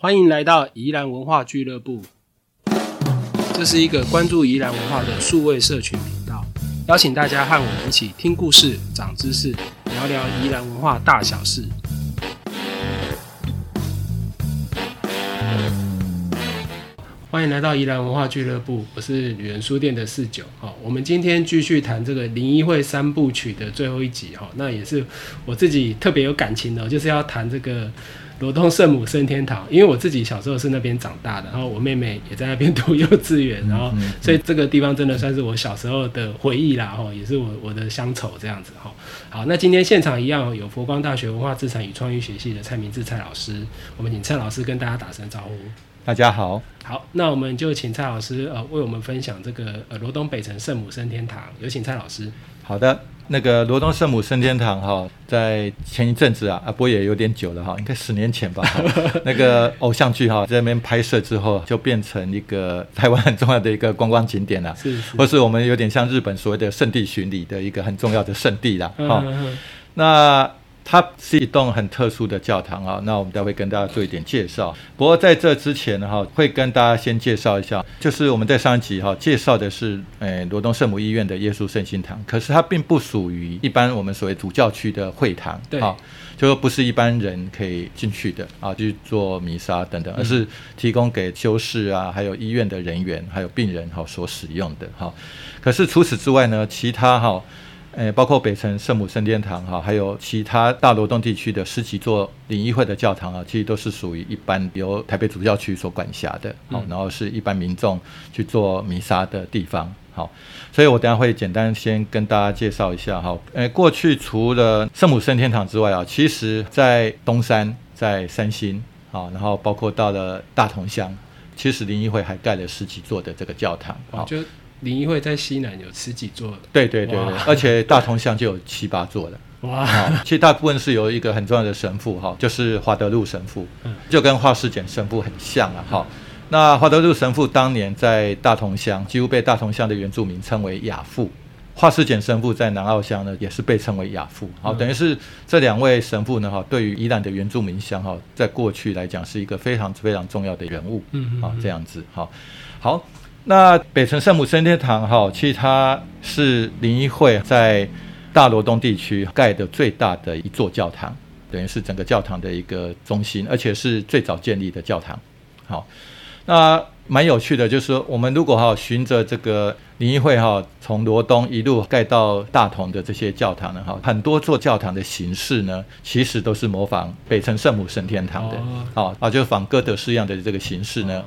欢迎来到宜兰文化俱乐部，这是一个关注宜兰文化的数位社群频道，邀请大家和我们一起听故事、长知识，聊聊宜兰文化大小事。欢迎来到宜兰文化俱乐部，我是旅人书店的四九。好，我们今天继续谈这个林一会三部曲的最后一集。哈，那也是我自己特别有感情的，就是要谈这个罗东圣母升天堂，因为我自己小时候是那边长大的，然后我妹妹也在那边读幼稚园，然后所以这个地方真的算是我小时候的回忆啦。哈，也是我我的乡愁这样子。哈，好，那今天现场一样有佛光大学文化资产与创意学系的蔡明志蔡老师，我们请蔡老师跟大家打声招呼。大家好，好，那我们就请蔡老师呃为我们分享这个呃罗东北城圣母升天堂，有请蔡老师。好的，那个罗东圣母升天堂哈，在前一阵子啊啊，不过也有点久了哈，应该十年前吧。那个偶像剧哈在那边拍摄之后，就变成一个台湾很重要的一个观光景点了，是是，或是我们有点像日本所谓的圣地巡礼的一个很重要的圣地啦。哈，那。它是一栋很特殊的教堂啊，那我们待会跟大家做一点介绍。不过在这之前呢，哈，会跟大家先介绍一下，就是我们在上一集哈介绍的是，诶，罗东圣母医院的耶稣圣心堂，可是它并不属于一般我们所谓主教区的会堂，对，就说不是一般人可以进去的啊，去做弥撒等等，而是提供给修士啊，还有医院的人员，还有病人哈所使用的哈。可是除此之外呢，其他哈。诶，包括北城圣母圣天堂哈，还有其他大罗东地区的十几座灵议会的教堂啊，其实都是属于一般由台北主教区所管辖的，好，然后是一般民众去做弥撒的地方，好，所以我等下会简单先跟大家介绍一下哈，诶，过去除了圣母圣天堂之外啊，其实在东山、在三星，好，然后包括到了大同乡，其实灵议会还盖了十几座的这个教堂，好。灵医会在西南有十几座，对对对对，而且大同乡就有七八座了。哇，其实大部分是由一个很重要的神父哈，就是华德路神父，就跟华世简神父很像啊。哈，那华德路神父当年在大同乡，几乎被大同乡的原住民称为亚父。华世简神父在南澳乡呢，也是被称为亚父。好，等于是这两位神父呢，哈，对于宜兰的原住民乡哈，在过去来讲是一个非常非常重要的人物。嗯嗯，好，这样子，好，好。那北城圣母升天堂哈，其实它是灵医会在大罗东地区盖的最大的一座教堂，等于是整个教堂的一个中心，而且是最早建立的教堂。好，那蛮有趣的，就是说我们如果哈循着这个灵医会哈，从罗东一路盖到大同的这些教堂呢，哈，很多座教堂的形式呢，其实都是模仿北城圣母升天堂的，好啊，就仿哥德式样的这个形式呢。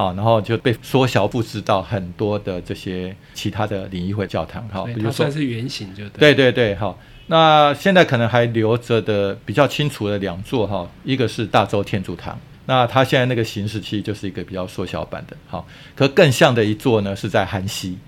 啊，然后就被缩小布置到很多的这些其他的领域会教堂，哈，比如说算是圆形，就对对对，好。那现在可能还留着的比较清楚的两座，哈，一个是大洲天主堂，那它现在那个形式其实就是一个比较缩小版的，好。可更像的一座呢，是在韩西，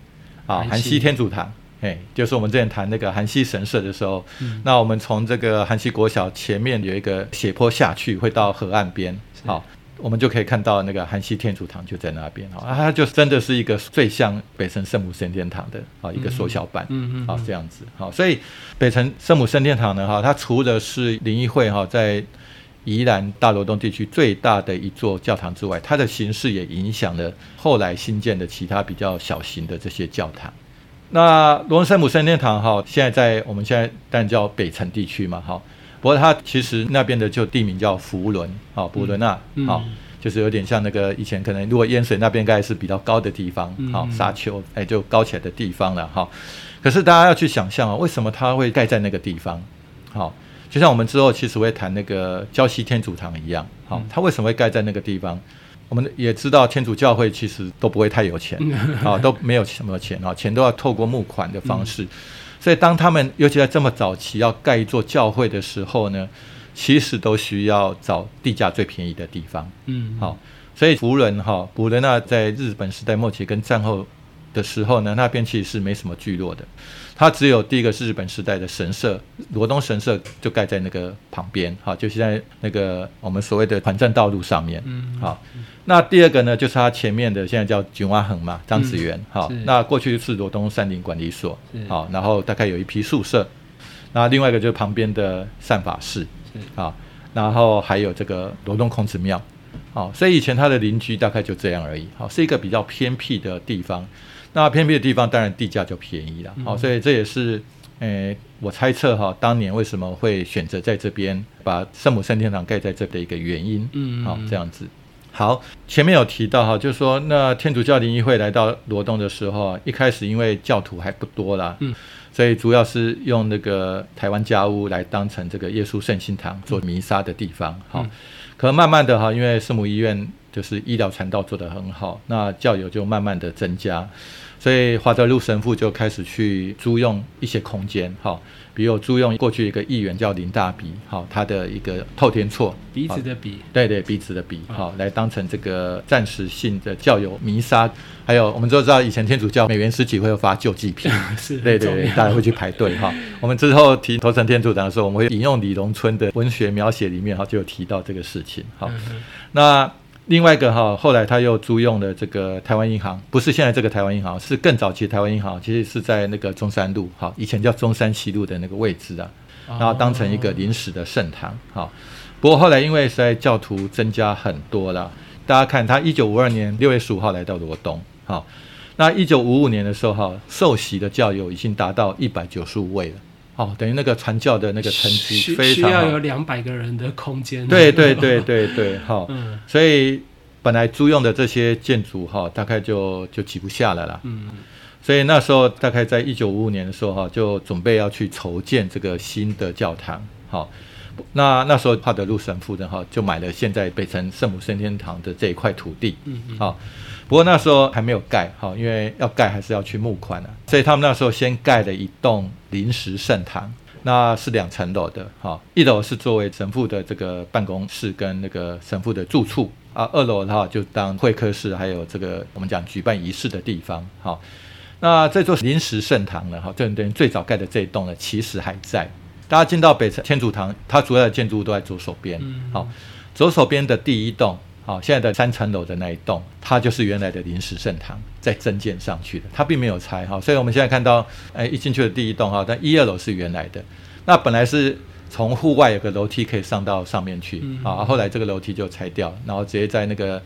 啊，韩西天主堂，哎，就是我们之前谈那个韩西神社的时候，那我们从这个韩西国小前面有一个斜坡下去，会到河岸边，好。我们就可以看到那个韩西天主堂就在那边哈，它就真的是一个最像北城圣母圣殿堂的啊一个缩小版，嗯嗯，啊这样子，好，所以北城圣母圣殿堂呢，哈，它除了是灵异会哈在宜兰大罗东地区最大的一座教堂之外，它的形式也影响了后来新建的其他比较小型的这些教堂。那罗恩圣母圣殿堂哈，现在在我们现在当然叫北城地区嘛，哈。不过它其实那边的就地名叫福伦，啊，福伦啊，好，就是有点像那个以前可能如果淹水那边，该是比较高的地方，好，沙丘，哎，就高起来的地方了，哈。可是大家要去想象啊，为什么它会盖在那个地方？好，就像我们之后其实会谈那个胶西天主堂一样，好，它为什么会盖在那个地方？我们也知道天主教会其实都不会太有钱，啊，都没有什么钱啊，钱都要透过募款的方式。所以，当他们尤其在这么早期要盖一座教会的时候呢，其实都需要找地价最便宜的地方。嗯，好，所以福伦哈，福伦那在日本时代末期跟战后。的时候呢，那边其实是没什么聚落的，它只有第一个是日本时代的神社，罗东神社就盖在那个旁边，哈，就是在那个我们所谓的团战道路上面，嗯，好，那第二个呢，就是它前面的现在叫九蛙横嘛，张子园，好，那过去是罗东山林管理所，好，然后大概有一批宿舍，那另外一个就是旁边的善法寺，好，然后还有这个罗东孔子庙。好，所以以前他的邻居大概就这样而已，好，是一个比较偏僻的地方。那偏僻的地方当然地价就便宜了，好，所以这也是，诶，我猜测哈，当年为什么会选择在这边把圣母圣天堂盖在这的一个原因，嗯，好，这样子。好，前面有提到哈，就是说那天主教灵义会来到罗东的时候，一开始因为教徒还不多啦，嗯，所以主要是用那个台湾家屋来当成这个耶稣圣心堂做弥撒的地方，好，可慢慢的哈，因为圣母医院就是医疗传道做得很好，那教友就慢慢的增加。所以华德路神父就开始去租用一些空间，哈，比如租用过去一个议员叫林大鼻，好，他的一个透天厝，鼻子的鼻，对对，鼻子的鼻，好，来当成这个暂时性的教友弥撒。还有我们都知道，以前天主教美元十几会发救济品，是，对对对，大家会去排队哈。我们之后提头城天主堂的时候，我们会引用李荣春的文学描写里面哈，就有提到这个事情，好，那。另外一个哈，后来他又租用了这个台湾银行，不是现在这个台湾银行，是更早期台湾银行，其实是在那个中山路，哈，以前叫中山西路的那个位置啊，然后当成一个临时的圣堂，哈。不过后来因为实在教徒增加很多了，大家看他一九五二年六月十五号来到罗东，哈，那一九五五年的时候哈，受洗的教友已经达到一百九十五位了。哦，等于那个传教的那个成绩非常需要有两百个人的空间。对对对对对，好，所以本来租用的这些建筑哈，大概就就挤不下了啦。嗯，所以那时候大概在一九五五年的时候哈，就准备要去筹建这个新的教堂。好，那那时候帕德路神父的哈，就买了现在北城圣母升天堂的这一块土地。嗯嗯，好。不过那时候还没有盖哈，因为要盖还是要去募款的，所以他们那时候先盖了一栋临时圣堂，那是两层楼的，哈，一楼是作为神父的这个办公室跟那个神父的住处啊，二楼的话就当会客室，还有这个我们讲举办仪式的地方，哈，那这座临时圣堂呢，哈，等于最早盖的这一栋呢，其实还在，大家进到北城天主堂，它主要的建筑物都在左手边，好，左手边的第一栋。好，现在的三层楼的那一栋，它就是原来的临时圣堂，在增建上去的，它并没有拆哈。所以我们现在看到，哎，一进去的第一栋哈，但一二楼是原来的。那本来是从户外有个楼梯可以上到上面去，啊，后来这个楼梯就拆掉，然后直接在那个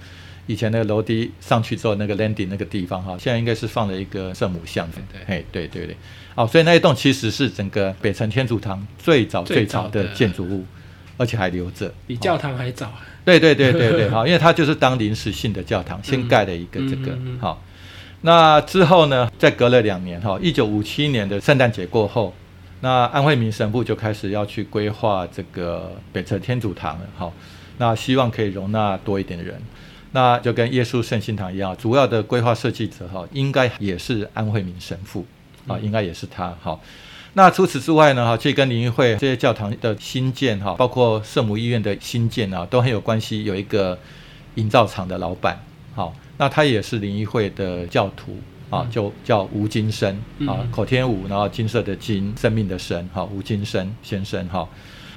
以前那个楼梯上去之后那个 landing 那个地方哈，现在应该是放了一个圣母像。对，嘿，对对对。好，所以那一栋其实是整个北城天主堂最早最早的建筑物，而且还留着，比教堂还早。对对对对对，好，因为它就是当临时性的教堂，先盖了一个这个，好，那之后呢，再隔了两年，哈，一九五七年的圣诞节过后，那安惠民神父就开始要去规划这个北侧天主堂了，好，那希望可以容纳多一点人，那就跟耶稣圣心堂一样，主要的规划设计者哈，应该也是安惠民神父，啊，应该也是他，哈。那除此之外呢？哈，其实跟灵会这些教堂的新建哈，包括圣母医院的新建啊，都很有关系。有一个营造厂的老板，好，那他也是灵医会的教徒啊，就叫吴金生啊，口天吴，然后金色的金，生命的生，哈，吴金生先生哈，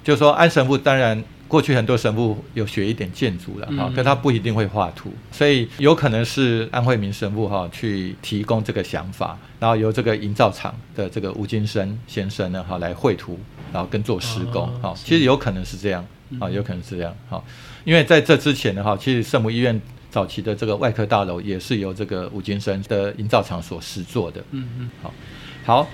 就说安神父当然。过去很多神父有学一点建筑了哈，可他不一定会画图，所以有可能是安惠民神父哈去提供这个想法，然后由这个营造厂的这个吴金生先生呢哈来绘图，然后跟做施工哈，其实有可能是这样啊，有可能是这样哈，因为在这之前呢哈，其实圣母医院早期的这个外科大楼也是由这个吴金生的营造厂所施作的，嗯嗯，好，好。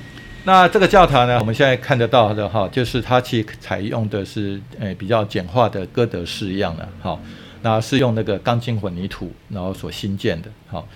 那这个教堂呢？我们现在看得到的哈，就是它其实采用的是诶比较简化的哥德式样的，好，那是用那个钢筋混凝土然后所新建的，好，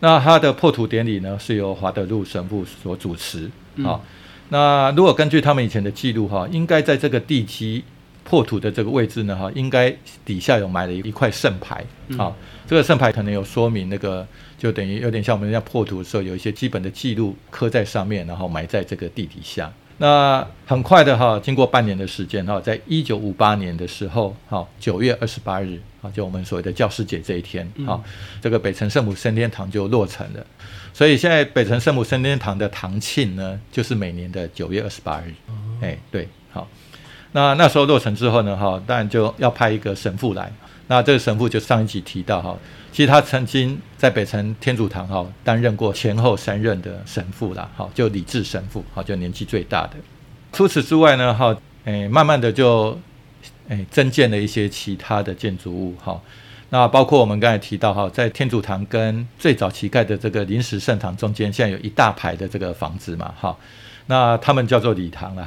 那它的破土典礼呢是由华德路神父所主持，好，那如果根据他们以前的记录哈，应该在这个地基破土的这个位置呢哈，应该底下有埋了一块圣牌，好，这个圣牌可能有说明那个。就等于有点像我们在破土的时候，有一些基本的记录刻在上面，然后埋在这个地底下。那很快的哈，经过半年的时间哈，在一九五八年的时候，哈九月二十八日，啊，就我们所谓的教师节这一天，哈，这个北城圣母升天堂就落成了。所以现在北城圣母升天堂的堂庆呢，就是每年的九月二十八日。哎，对，好。那那时候落成之后呢，哈，当然就要派一个神父来。那这个神父就上一集提到哈。其实他曾经在北城天主堂哈担任过前后三任的神父啦，好就李治神父，好就年纪最大的。除此之外呢，哈，诶，慢慢的就诶增建了一些其他的建筑物，哈。那包括我们刚才提到哈，在天主堂跟最早期盖的这个临时圣堂中间，现在有一大排的这个房子嘛，哈。那他们叫做礼堂了，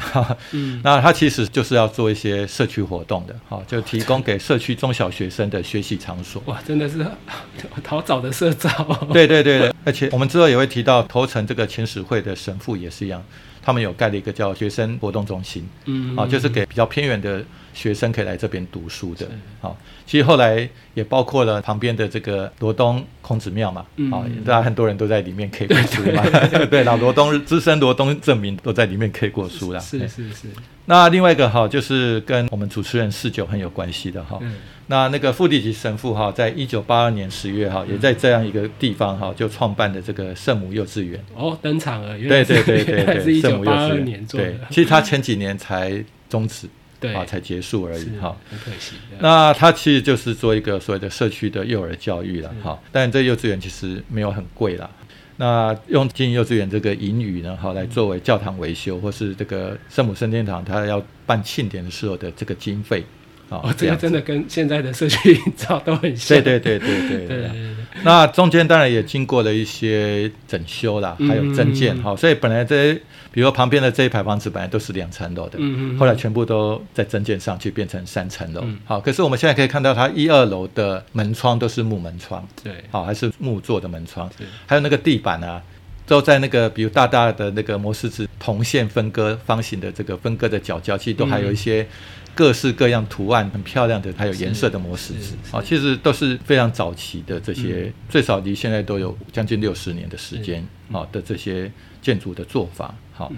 嗯，那它其实就是要做一些社区活动的，哈，就提供给社区中小学生的学习场所。哇，真的是 好早的社造。对对对对，而且我们之后也会提到头城这个前史会的神父也是一样，他们有盖了一个叫学生活动中心，嗯，啊，就是给比较偏远的。学生可以来这边读书的，好，其实后来也包括了旁边的这个罗东孔子庙嘛，好，大家很多人都在里面 K 过书嘛，对，老罗东资深罗东证明都在里面 K 过书啦。是是是。那另外一个哈，就是跟我们主持人四九很有关系的哈，那那个傅地吉神父哈，在一九八二年十月哈，也在这样一个地方哈，就创办的这个圣母幼稚园。哦，登场了，对对对对对，圣母幼稚园做的。其实他前几年才终止。对啊，才结束而已哈，很可惜。那他其实就是做一个所谓的社区的幼儿教育了哈，但这幼稚园其实没有很贵啦。那用经营幼稚园这个盈余呢，哈，来作为教堂维修或是这个圣母圣殿堂他要办庆典的时候的这个经费。哦，这个真的跟现在的社区营造都很像。对对对对对对。那中间当然也经过了一些整修啦，还有增建哈，所以本来这比如旁边的这一排房子本来都是两层楼的，后来全部都在增建上去变成三层楼。好，可是我们现在可以看到它一二楼的门窗都是木门窗，对，好还是木做的门窗，还有那个地板啊，都在那个比如大大的那个摩斯纸铜线分割方形的这个分割的角角，其实都还有一些。各式各样图案很漂亮的，还有颜色的模式纸啊，其实都是非常早期的这些，最少离现在都有将近六十年的时间啊的这些建筑的做法。好，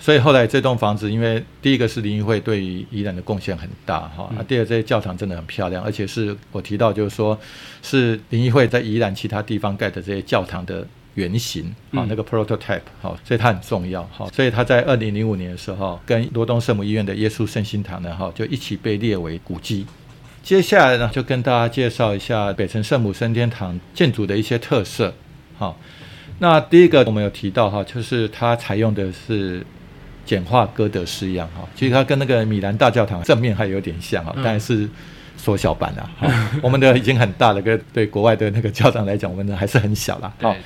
所以后来这栋房子，因为第一个是林荫会对于宜兰的贡献很大哈，啊，第二这些教堂真的很漂亮，而且是我提到就是说是林荫会在宜兰其他地方盖的这些教堂的。原型啊，那个 prototype 好，所以它很重要好，所以它在二零零五年的时候，跟罗东圣母医院的耶稣圣心堂呢，哈，就一起被列为古迹。接下来呢，就跟大家介绍一下北城圣母升天堂建筑的一些特色。好，那第一个我们有提到哈，就是它采用的是简化哥德式样哈，其实它跟那个米兰大教堂正面还有点像啊，但是缩小版的哈，我们的已经很大了，跟对国外的那个教堂来讲，我们的还是很小了。好。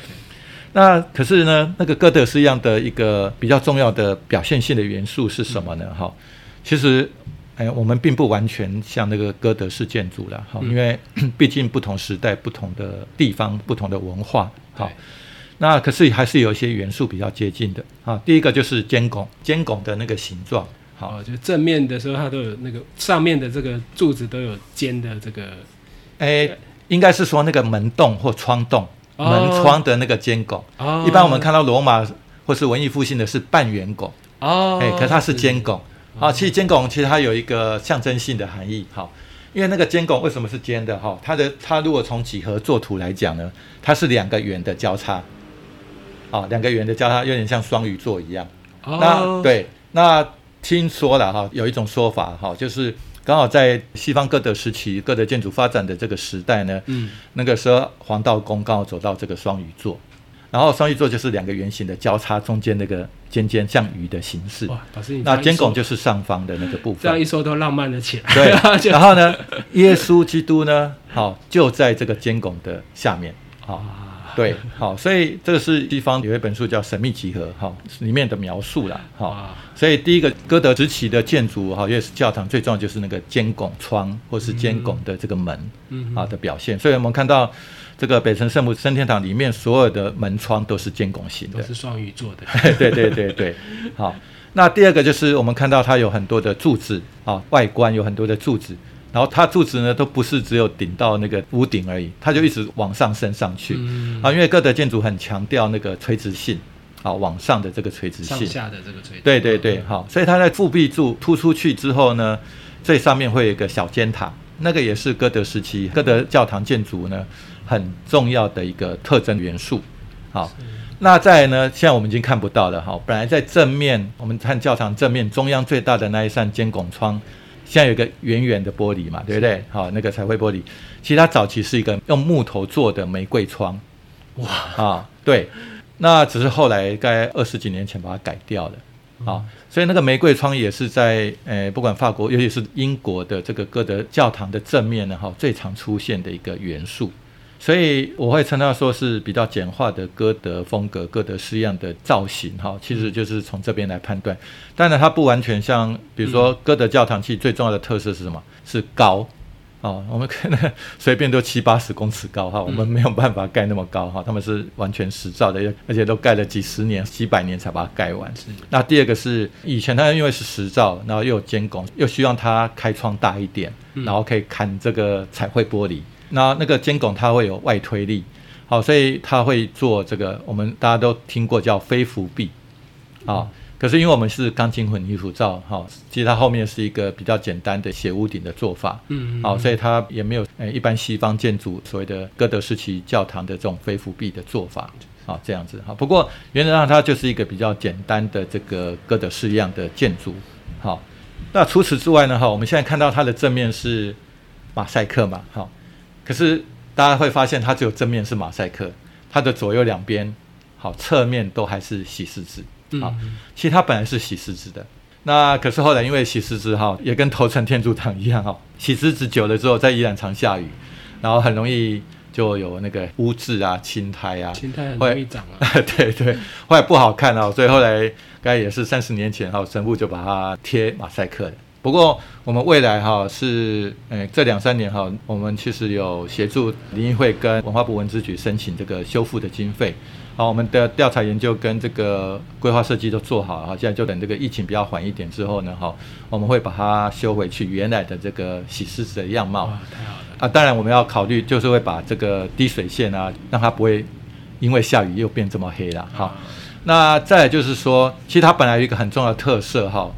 那可是呢，那个哥德式样的一个比较重要的表现性的元素是什么呢？哈，其实，哎，我们并不完全像那个哥德式建筑了，哈，因为 毕竟不同时代、不同的地方、不同的文化，好，那可是还是有一些元素比较接近的，啊，第一个就是尖拱，尖拱的那个形状，好，就正面的时候它都有那个上面的这个柱子都有尖的这个，哎，应该是说那个门洞或窗洞。门窗的那个尖拱，一般我们看到罗马或是文艺复兴的是半圆拱，哦，哎，可它是尖拱，啊，其实尖拱其实它有一个象征性的含义，好，因为那个尖拱为什么是尖的？哈，它的它如果从几何作图来讲呢，它是两个圆的交叉，啊，两个圆的交叉有点像双鱼座一样，那对，那听说了哈，有一种说法哈，就是。刚好在西方哥德时期，哥德建筑发展的这个时代呢，嗯，那个时候黄道宫刚好走到这个双鱼座，然后双鱼座就是两个圆形的交叉，中间那个尖尖像鱼的形式。哇，老师，那尖拱就是上方的那个部分。这样一说都浪漫了起来。对，然后呢，耶稣基督呢，好就在这个尖拱的下面，好。对，好，所以这个是西方有一本书叫《神秘集合》哈，里面的描述啦，哈，所以第一个哥德时期的建筑哈，也是教堂最重要就是那个尖拱窗或是尖拱的这个门，啊的表现。所以我们看到这个北城圣母升天堂里面所有的门窗都是尖拱形的，都是双鱼座的。对对对对，好。那第二个就是我们看到它有很多的柱子啊，外观有很多的柱子。然后它柱子呢，都不是只有顶到那个屋顶而已，它就一直往上升上去啊。因为哥德建筑很强调那个垂直性，啊，往上的这个垂直性，上下的这个垂直。对对对，好，所以它在复壁柱突出去之后呢，最上面会有一个小尖塔，那个也是哥德时期哥德教堂建筑呢很重要的一个特征元素。好，那在呢，现在我们已经看不到了好。本来在正面，我们看教堂正面中央最大的那一扇尖拱窗。现在有个圆圆的玻璃嘛，对不对？好，那个彩绘玻璃，其实它早期是一个用木头做的玫瑰窗，哇。啊，对，那只是后来该二十几年前把它改掉了，啊，所以那个玫瑰窗也是在呃，不管法国，尤其是英国的这个歌德教堂的正面呢，哈，最常出现的一个元素。所以我会称它说是比较简化的歌德风格、歌德式样的造型，哈，其实就是从这边来判断。当然，它不完全像，比如说歌德教堂，其实最重要的特色是什么？是高。哦，我们可能随便都七八十公尺高哈，我们没有办法盖那么高哈，他们是完全实造的，而且都盖了几十年、几百年才把它盖完。那第二个是以前它因为是实造，然后又有监工，又希望它开窗大一点，然后可以砍这个彩绘玻璃。那那个肩拱它会有外推力，好，所以它会做这个，我们大家都听过叫飞浮壁，啊。可是因为我们是钢筋混凝土造，哈，其实它后面是一个比较简单的斜屋顶的做法，嗯，好，所以它也没有诶一般西方建筑所谓的哥德式期教堂的这种飞浮壁的做法，好这样子，好，不过原则上它就是一个比较简单的这个哥德式样的建筑，好，那除此之外呢，哈，我们现在看到它的正面是马赛克嘛，好，可是大家会发现它只有正面是马赛克，它的左右两边，好，侧面都还是喜石子。好，其实它本来是喜石子的，那可是后来因为喜石子哈，也跟头城天主堂一样哈，喜石子久了之后，在依然常下雨，然后很容易就有那个污渍啊、青苔啊，青苔很容易长啊，对对，后来不好看啊，所以后来该也是三十年前哈，神父就把它贴马赛克的。不过我们未来哈是，诶这两三年哈，我们其实有协助林荫会跟文化部文资局申请这个修复的经费。好，我们的调查研究跟这个规划设计都做好了，现在就等这个疫情比较缓一点之后呢，哈，我们会把它修回去原来的这个喜狮子的样貌。太好了啊！当然我们要考虑，就是会把这个滴水线啊，让它不会因为下雨又变这么黑了。好，那再就是说，其实它本来有一个很重要的特色哈，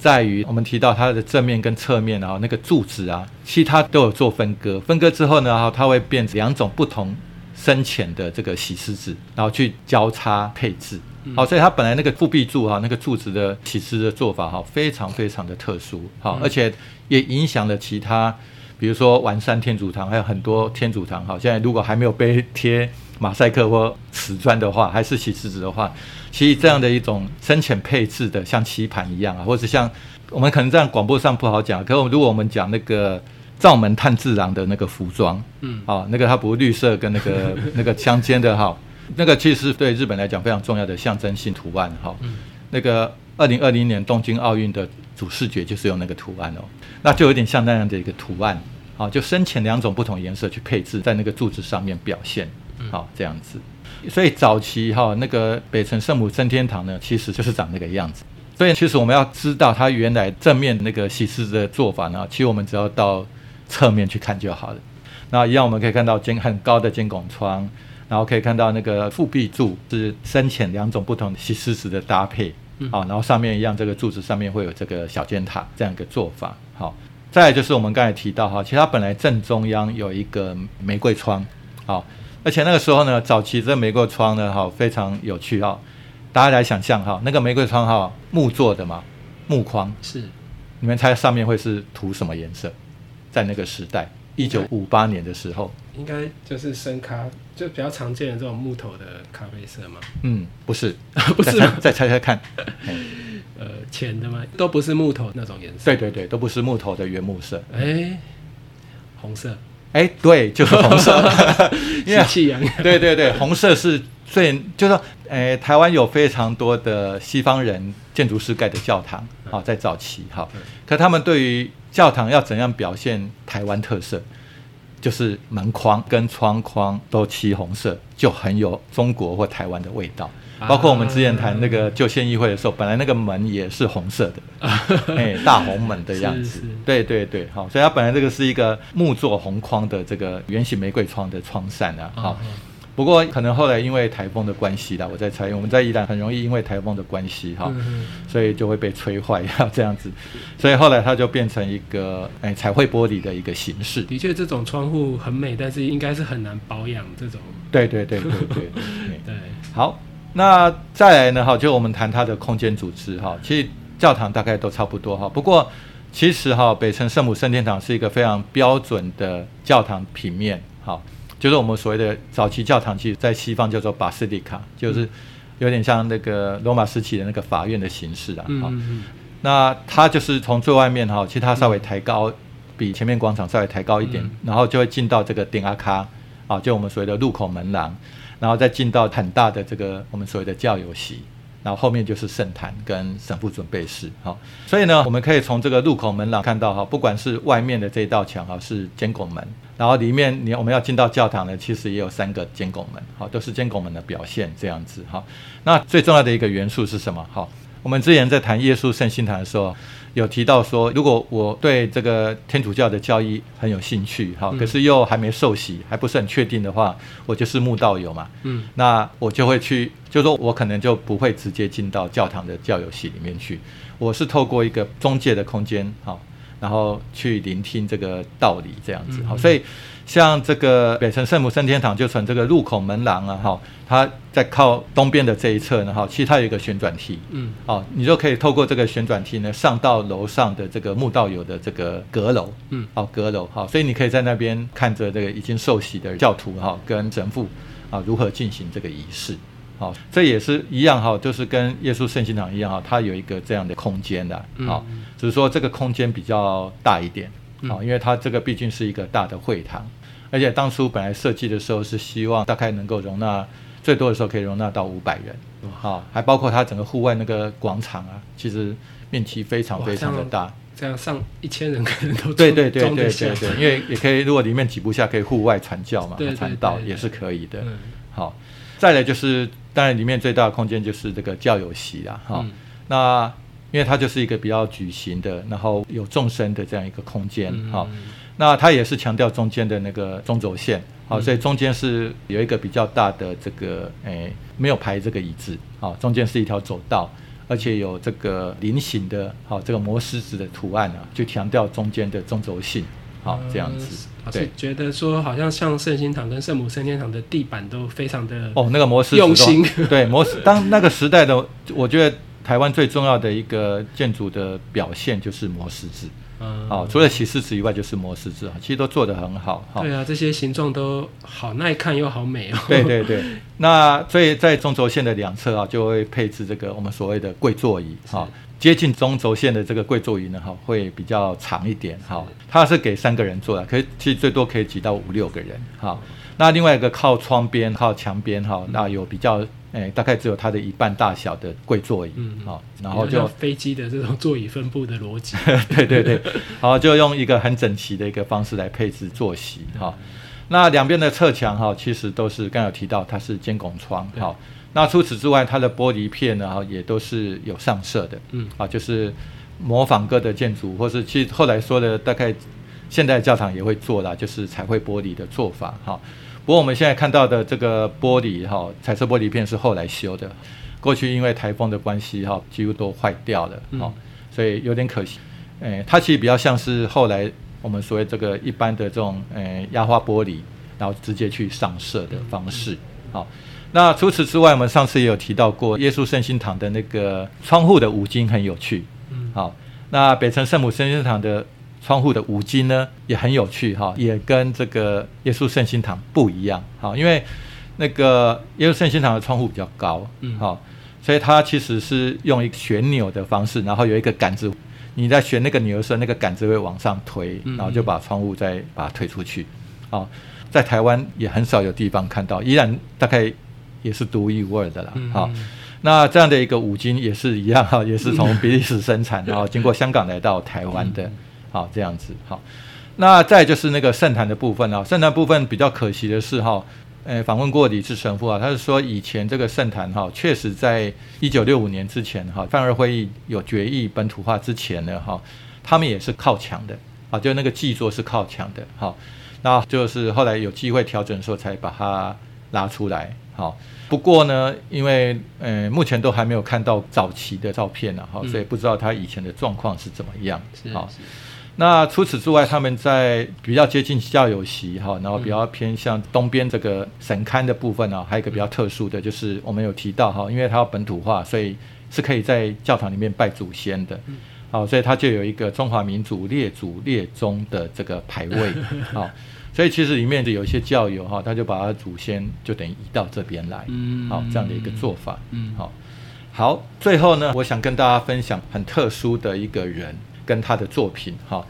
在于我们提到它的正面跟侧面啊，那个柱子啊，其实它都有做分割，分割之后呢，哈，它会变成两种不同。深浅的这个洗石子，然后去交叉配置，好，所以它本来那个复壁柱哈，那个柱子的洗石的做法哈，非常非常的特殊，好，而且也影响了其他，比如说完山天主堂，还有很多天主堂，哈，现在如果还没有被贴马赛克或瓷砖的话，还是洗石子的话，其实这样的一种深浅配置的，像棋盘一样啊，或者像我们可能在广播上不好讲，可是如果我们讲那个。灶门炭治郎的那个服装，嗯，啊，那个它不绿色跟那个 那个相间的哈，那个其实对日本来讲非常重要的象征性图案哈，那个二零二零年东京奥运的主视觉就是用那个图案哦，那就有点像那样的一个图案，啊，就深浅两种不同颜色去配置在那个柱子上面表现，好这样子，所以早期哈那个北城圣母升天堂呢，其实就是长那个样子，所以其实我们要知道它原来正面那个西施的做法呢，其实我们只要到。侧面去看就好了。那一样，我们可以看到尖很高的尖拱窗，然后可以看到那个复壁柱是深浅两种不同的西施石的搭配。好，然后上面一样，这个柱子上面会有这个小尖塔这样一个做法。好，再来就是我们刚才提到哈，其实它本来正中央有一个玫瑰窗。好，而且那个时候呢，早期这玫瑰窗呢，哈非常有趣哈。大家来想象哈，那个玫瑰窗哈木做的嘛，木框是，你们猜上面会是涂什么颜色？在那个时代，一九五八年的时候，应该就是深咖，就比较常见的这种木头的咖啡色嘛。嗯，不是，不是，再猜猜看。呃，浅的吗？都不是木头那种颜色。对对对，都不是木头的原木色。哎，红色。哎，对，就是红色。喜气洋洋。对对对，红色是最，就是说，哎，台湾有非常多的西方人建筑师盖的教堂，好，在早期，好，可他们对于教堂要怎样表现台湾特色？就是门框跟窗框都漆红色，就很有中国或台湾的味道。包括我们之前谈那个旧县议会的时候，本来那个门也是红色的，哎，大红门的样子。对对对，好，所以它本来这个是一个木做红框的这个圆形玫瑰窗的窗扇啊，好。不过可能后来因为台风的关系啦，我在猜，我们在宜兰很容易因为台风的关系哈，所以就会被吹坏要这样子，所以后来它就变成一个哎彩绘玻璃的一个形式。的确，这种窗户很美，但是应该是很难保养这种。对对对对对 对。好，那再来呢哈，就我们谈它的空间组织哈，其实教堂大概都差不多哈。不过其实哈，北城圣母圣殿堂是一个非常标准的教堂平面哈。就是我们所谓的早期教堂，其实在西方叫做巴斯蒂卡，就是有点像那个罗马时期的那个法院的形式啊。好，嗯嗯那它就是从最外面哈，其实它稍微抬高，比前面广场稍微抬高一点，嗯然后就会进到这个顶阿卡啊，就我们所谓的入口门廊，然后再进到很大的这个我们所谓的教友席。然后后面就是圣坛跟神父准备室，好，所以呢，我们可以从这个入口门廊看到哈，不管是外面的这一道墙哈是监拱门，然后里面你我们要进到教堂呢，其实也有三个监拱门，好，都是监拱门的表现这样子，哈，那最重要的一个元素是什么？好，我们之前在谈耶稣圣心堂的时候，有提到说，如果我对这个天主教的教义很有兴趣，哈，嗯。可是又还没受洗，还不是很确定的话，我就是慕道友嘛，嗯。那我就会去，就说我可能就不会直接进到教堂的教友系里面去，我是透过一个中介的空间，好，然后去聆听这个道理这样子，好，嗯。所以像这个北城圣母升天堂，就从这个入口门廊啊，哈，它在靠东边的这一侧呢，哈，其实它有一个旋转梯，嗯。哦，你就可以透过这个旋转梯呢，上到楼上的这个慕道友的这个阁楼，嗯。哦，阁楼，好、所以你可以在那边看着这个已经受洗的教徒哈、跟神父啊如何进行这个仪式，好、这也是一样哈、就是跟耶稣圣心堂一样哈、它有一个这样的空间的，好、嗯只是说这个空间比较大一点，嗯。好、因为它这个毕竟是一个大的会堂，而且当初本来设计的时候是希望大概能够容纳最多的时候可以容纳到五百人，啊、还包括它整个户外那个广场啊，其实面积非常非常的大。这样上一千人可能都对装对对对对对，因为也可以，如果里面挤不下，可以户外传教嘛传道也是可以的。嗯。好，再来就是，当然里面最大的空间就是这个教友席啦，哈、嗯。那因为它就是一个比较矩形的，然后有纵深的这样一个空间，嗯。好、那它也是强调中间的那个中轴线，好、嗯所以中间是有一个比较大的这个，诶，没有排这个椅子，好、中间是一条走道。而且有这个菱形的，好、这个摩狮子的图案啊，就强调中间的中轴性，好、这样子，老师对。觉得说，好像像圣心堂跟圣母升天堂的地板都非常的哦，那个摩狮子用心都对摩斯，当那个时代的，我觉得台湾最重要的一个建筑的表现就是摩斯子。嗯哦，除了起狮子以外，就是摩狮子啊，其实都做得很好。哈、对啊，这些形状都好耐看又好美哦。对对对，那所以在中轴线的两侧啊，就会配置这个我们所谓的跪座椅哈、接近中轴线的这个跪座椅呢，哈，会比较长一点哈。它是给三个人坐的，可以其实最多可以挤到五六个人哈。那另外一个靠窗边、靠墙边哈，那有比较诶、大概只有它的一半大小的贵座椅嗯好，然后就飞机的这种座椅分布的逻辑。对对对，好，就用一个很整齐的一个方式来配置坐席哈。那两边的侧墙哈，其实都是刚有提到它是尖拱窗对哈。那除此之外，它的玻璃片呢哈也都是有上色的，嗯啊，就是模仿各的建筑，或是其实后来说的大概现代教堂也会做啦，就是彩绘玻璃的做法哈。不过我们现在看到的这个玻璃哈，彩色玻璃片是后来修的，过去因为台风的关系哈，几乎都坏掉了哈、嗯所以有点可惜。诶，它其实比较像是后来我们所谓这个一般的这种诶压花玻璃，然后直接去上色的方式。好，那除此之外，我们上次也有提到过，耶稣圣心堂的那个窗户的五金很有趣。嗯好，那北城圣母圣心堂的窗户的五金呢也很有趣哈，也跟这个耶稣圣心堂不一样。哈，因为那个耶稣圣心堂的窗户比较高，嗯好，所以它其实是用一个旋钮的方式，然后有一个杆子，你在旋那个钮的时候，那个杆子会往上推，嗯然后就把窗户再把它推出去。好，在台湾也很少有地方看到，依然大概也是独一无二的啦。嗯好，那这样的一个五金也是一样哈，也是从比利时生产，然后经过香港来到台湾的，好这样子好。那再就是那个圣坛的部分啊，圣坛部分比较可惜的是哈，呃，访问过李志神父啊，他是说以前这个圣坛哈，确实在一九六五年之前哈，泛二会议有决议本土化之前呢哈，他们也是靠墙的啊，就那个祭座是靠墙的哈，那就是后来有机会调整的时候才把它拉出来哈。不过呢，因为呃目前都还没有看到早期的照片呢、哈，嗯所以不知道他以前的状况是怎么样是好。是那除此之外，他们在比较接近教友席哈，然后比较偏向东边这个神龛的部分呢、还有一个比较特殊的，就是我们有提到哈，因为它要本土化，所以是可以在教堂里面拜祖先的。好，所以它就有一个中华民族列祖列宗的这个牌位，好，所以其实里面的有一些教友哈，他就把他祖先就等于移到这边来，嗯。好这样的一个做法，嗯。好，好，最后呢，我想跟大家分享很特殊的一个人跟他的作品哈。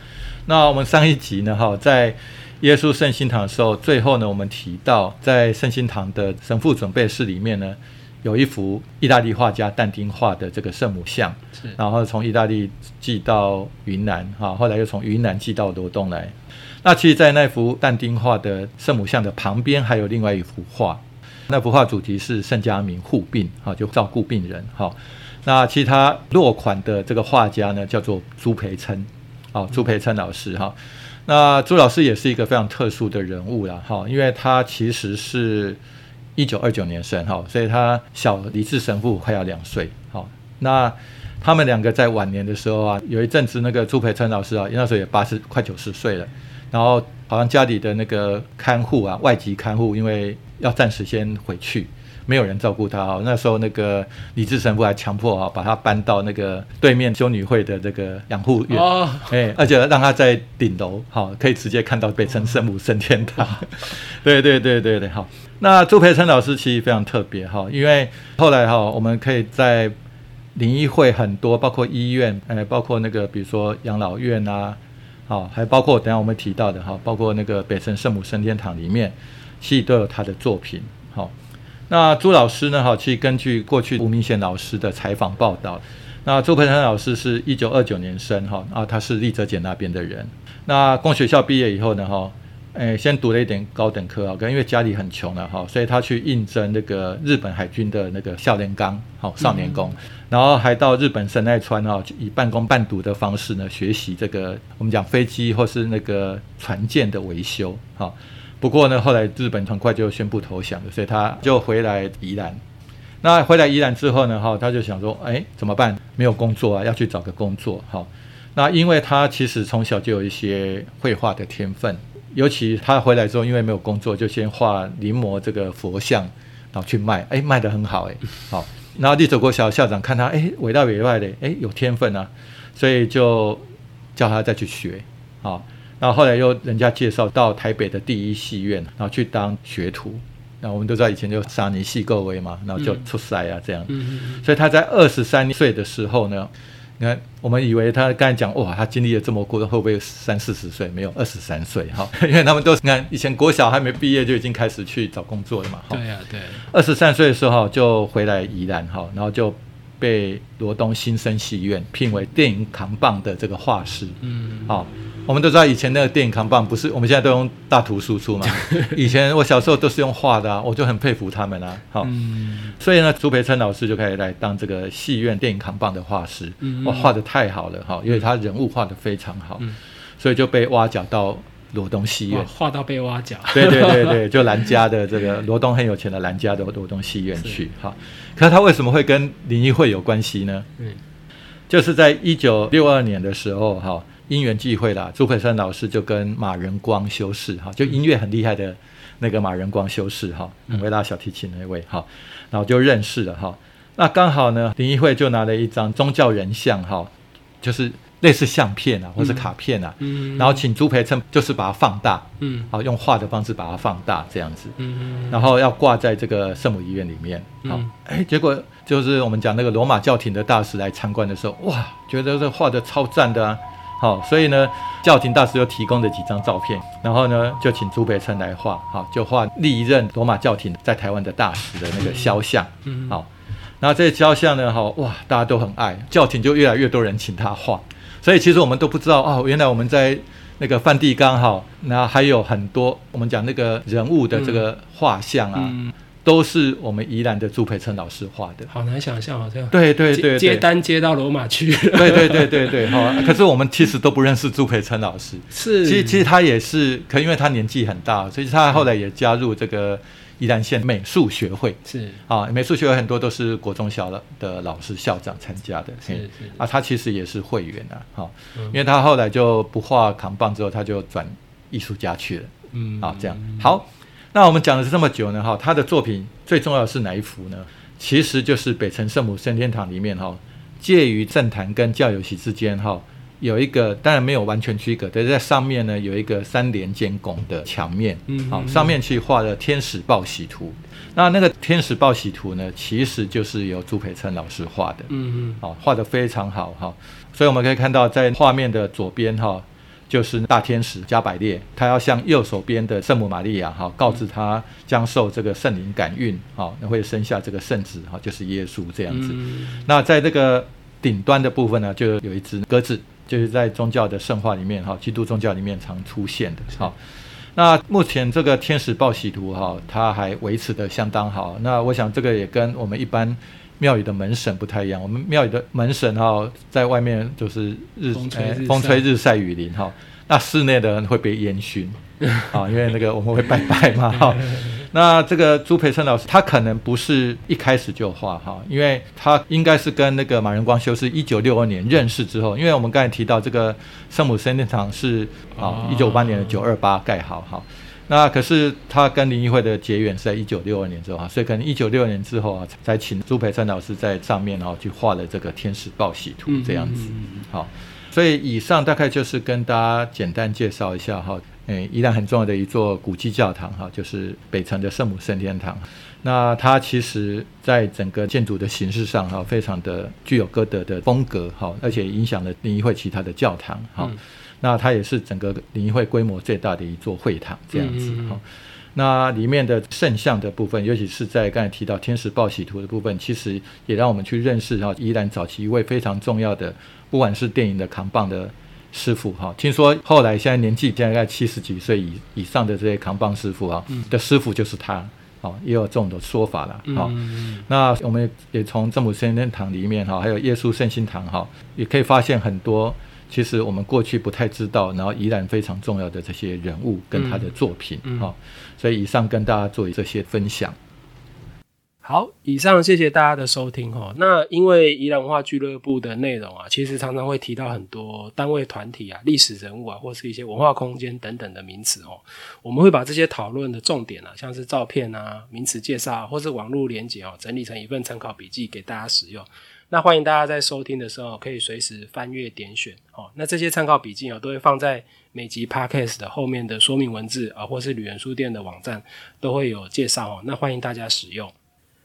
那我们上一集呢哈，在耶稣圣心堂的时候，最后呢，我们提到在圣心堂的神父准备室里面呢，有一幅意大利画家但丁画的这个圣母像，是然后从意大利寄到云南哈，后来又从云南寄到罗东来。那其实，在那幅但丁画的圣母像的旁边，还有另外一幅画，那幅画主题是圣家明护病，哈，就照顾病人，哈。那其他落款的这个画家呢，叫做朱培琛，哦，朱培琛老师，哈。那朱老师也是一个非常特殊的人物啦，哈，因为他其实是一九二九年生，哈，所以他小李治神父快要两岁，好，那他们两个在晚年的时候啊，有一阵子那个朱培琛老师啊，那时候也八十快九十岁了，然后好像家里的那个看护啊，外籍看护，因为要暂时先回去。没有人照顾他哈，那时候那个李志神父还强迫啊，把他搬到那个对面修女会的这个养护院，哦，哎，而且让他在顶楼，好，可以直接看到北辰圣母升天堂。对对对对对，好。那朱培琛老师其实非常特别哈，因为后来哈，我们可以在灵医会很多，包括医院，呃，包括那个比如说养老院啊，好，还包括等下我们提到的哈，包括那个北辰圣母升天堂里面，其实都有他的作品，好。那朱老师呢？哈，其实根据过去吴明贤老师的采访报道，那朱培山老师是一九二九年生，哈，啊，他是立泽简那边的人。那工学校毕业以后呢，哈，诶，先读了一点高等科啊，因为家里很穷了，哈，所以他去应征那个日本海军的那个少年纲，好少年宫，然后还到日本神奈川哈，以半工半读的方式呢，学习这个我们讲飞机或是那个船舰的维修，哈。不过呢，后来日本很快就宣布投降了，所以他就回来宜兰。那回来宜兰之后呢，哈，他就想说，哎，怎么办？没有工作啊，要去找个工作，哈。那因为他其实从小就有一些绘画的天分，尤其他回来之后，因为没有工作，就先画临摹这个佛像，然后去卖，哎，卖得很好，哎，好。然后立走国小校长看他，哎，伟大伟外的，哎，有天分啊，所以就叫他再去学，啊。然后后来又人家介绍到台北的第一戏院，然后去当学徒。那我们都知道以前就沙尼戏够威嘛，然后就出塞啊这样。所以他在二十三岁的时候呢，你看我们以为他刚才讲哇，他经历了这么过，会不会三四十岁？没有，二十三岁哈，因为他们都你看以前国小还没毕业就已经开始去找工作了嘛。对呀，对。二十三岁的时候就回来宜兰哈，然后就被罗东新生戏院聘为电影扛棒的这个画师。嗯，好。我们都知道以前那个电影扛棒不是，我们现在都用大图输出嘛。以前我小时候都是用画的，啊我就很佩服他们啊。好，所以呢，朱培琛老师就可以来当这个戏院电影扛棒的画师。哇，画的太好了哈，因为他人物画的非常好，所以就被挖角到罗东戏院，画到被挖角。对对对对，就兰家的这个罗东很有钱的兰家的罗东戏院去。哈，可是他为什么会跟林义会有关系呢？嗯，就是在一九六二年的时候，哈。因缘际会啦，朱培山老师就跟马仁光修士哈，就音乐很厉害的那个马仁光修士哈，很会拉小提琴那位哈，然后就认识了哈。那刚好呢，林一慧就拿了一张宗教人像哈，就是类似相片啊，或是卡片啊，然后请朱培琛就是把它放大，嗯，好用画的方式把它放大这样子，嗯。然后要挂在这个圣母医院里面，好，哎，结果就是我们讲那个罗马教廷的大使来参观的时候，哇，觉得这画的超赞的啊。好，所以呢，教廷大使又提供了几张照片，然后呢，就请朱培琛来画，好，就画历任罗马教廷在台湾的大使的那个肖像，嗯。好，然后这些肖像呢，好哇，大家都很爱，教廷就越来越多人请他画，所以其实我们都不知道哦，原来我们在那个梵蒂冈哈，那还有很多我们讲那个人物的这个画像啊。都是我们宜兰的朱培琛老师画的，好难想象，好像对对对接单接到罗马去，对对对对对，哈。可是我们其实都不认识朱培琛老师，是，其实其实他也是，可因为他年纪很大，所以他后来也加入这个宜兰县美术学会，是。啊，美术学会很多都是国中小的的老师校长参加的，是是。啊，他其实也是会员啊，哈，因为他后来就不画扛棒之后，他就转艺术家去了，嗯，啊，这样。好。那我们讲了这么久呢，哈，他的作品最重要的是哪一幅呢？其实就是北城圣母升天堂里面哈，介于政坛跟教友席之间哈，有一个，当然没有完全区隔，但是在上面呢有一个三连尖拱的墙面，好，上面去画了天使报喜图。那那个天使报喜图呢，其实就是由朱培琛老师画的，嗯嗯，好，画的非常好哈。所以我们可以看到，在画面的左边哈，就是大天使加百列，他要向右手边的圣母玛利亚哈，告知他将受这个圣灵感孕，好，那会生下这个圣子哈，就是耶稣这样子。那在这个顶端的部分呢，就有一只鸽子。就是在宗教的圣化里面哈，基督宗教里面常出现的哈。那目前这个天使报喜图哈，它还维持的相当好。那我想这个也跟我们一般庙宇的门神不太一样。我们庙宇的门神哈，在外面就是日风吹日晒雨淋哈，那室内的人会被烟熏 啊，因为那个我们会拜拜嘛哈。那这个朱培生老师，他可能不是一开始就画哈，因为他应该是跟那个马仁光修是一九六二年认识之后，因为我们刚才提到这个圣母圣殿堂是啊一九五八年的九二八盖好哈，那可是他跟林义会的结缘是在一九六二年之后啊，所以可能一九六二年之后啊，才请朱培生老师在上面然后去画了这个天使报喜图这样子，好，所以以上大概就是跟大家简单介绍一下哈。诶，依然很重要的一座古迹教堂哈，就是北城的圣母圣天堂。那它其实在整个建筑的形式上哈，非常的具有歌德的风格哈，而且影响了灵仪会其他的教堂哈。那它也是整个灵仪会规模最大的一座会堂这样子哈。那里面的圣像的部分，尤其是在刚才提到天使报喜图的部分，其实也让我们去认识哈，依然早期一位非常重要的，不管是电影的扛棒的。师傅哈，听说后来现在年纪大概七十几岁以以上的这些扛棒师傅哈的师傅就是他，哦，也有这种的说法了，好，那我们也从正母圣天堂里面哈，还有耶稣圣心堂哈，也可以发现很多其实我们过去不太知道，然后依然非常重要的这些人物跟他的作品哈，所以以上跟大家做这些分享。好，以上谢谢大家的收听哈。那因为宜兰文化俱乐部的内容啊，其实常常会提到很多单位、团体啊、历史人物啊，或是一些文化空间等等的名词哦。我们会把这些讨论的重点啊，像是照片啊、名词介绍或是网络连接哦，整理成一份参考笔记给大家使用。那欢迎大家在收听的时候可以随时翻阅点选哦。那这些参考笔记哦，都会放在每集 podcast 的后面的说明文字啊，或是旅人书店的网站都会有介绍哦。那欢迎大家使用。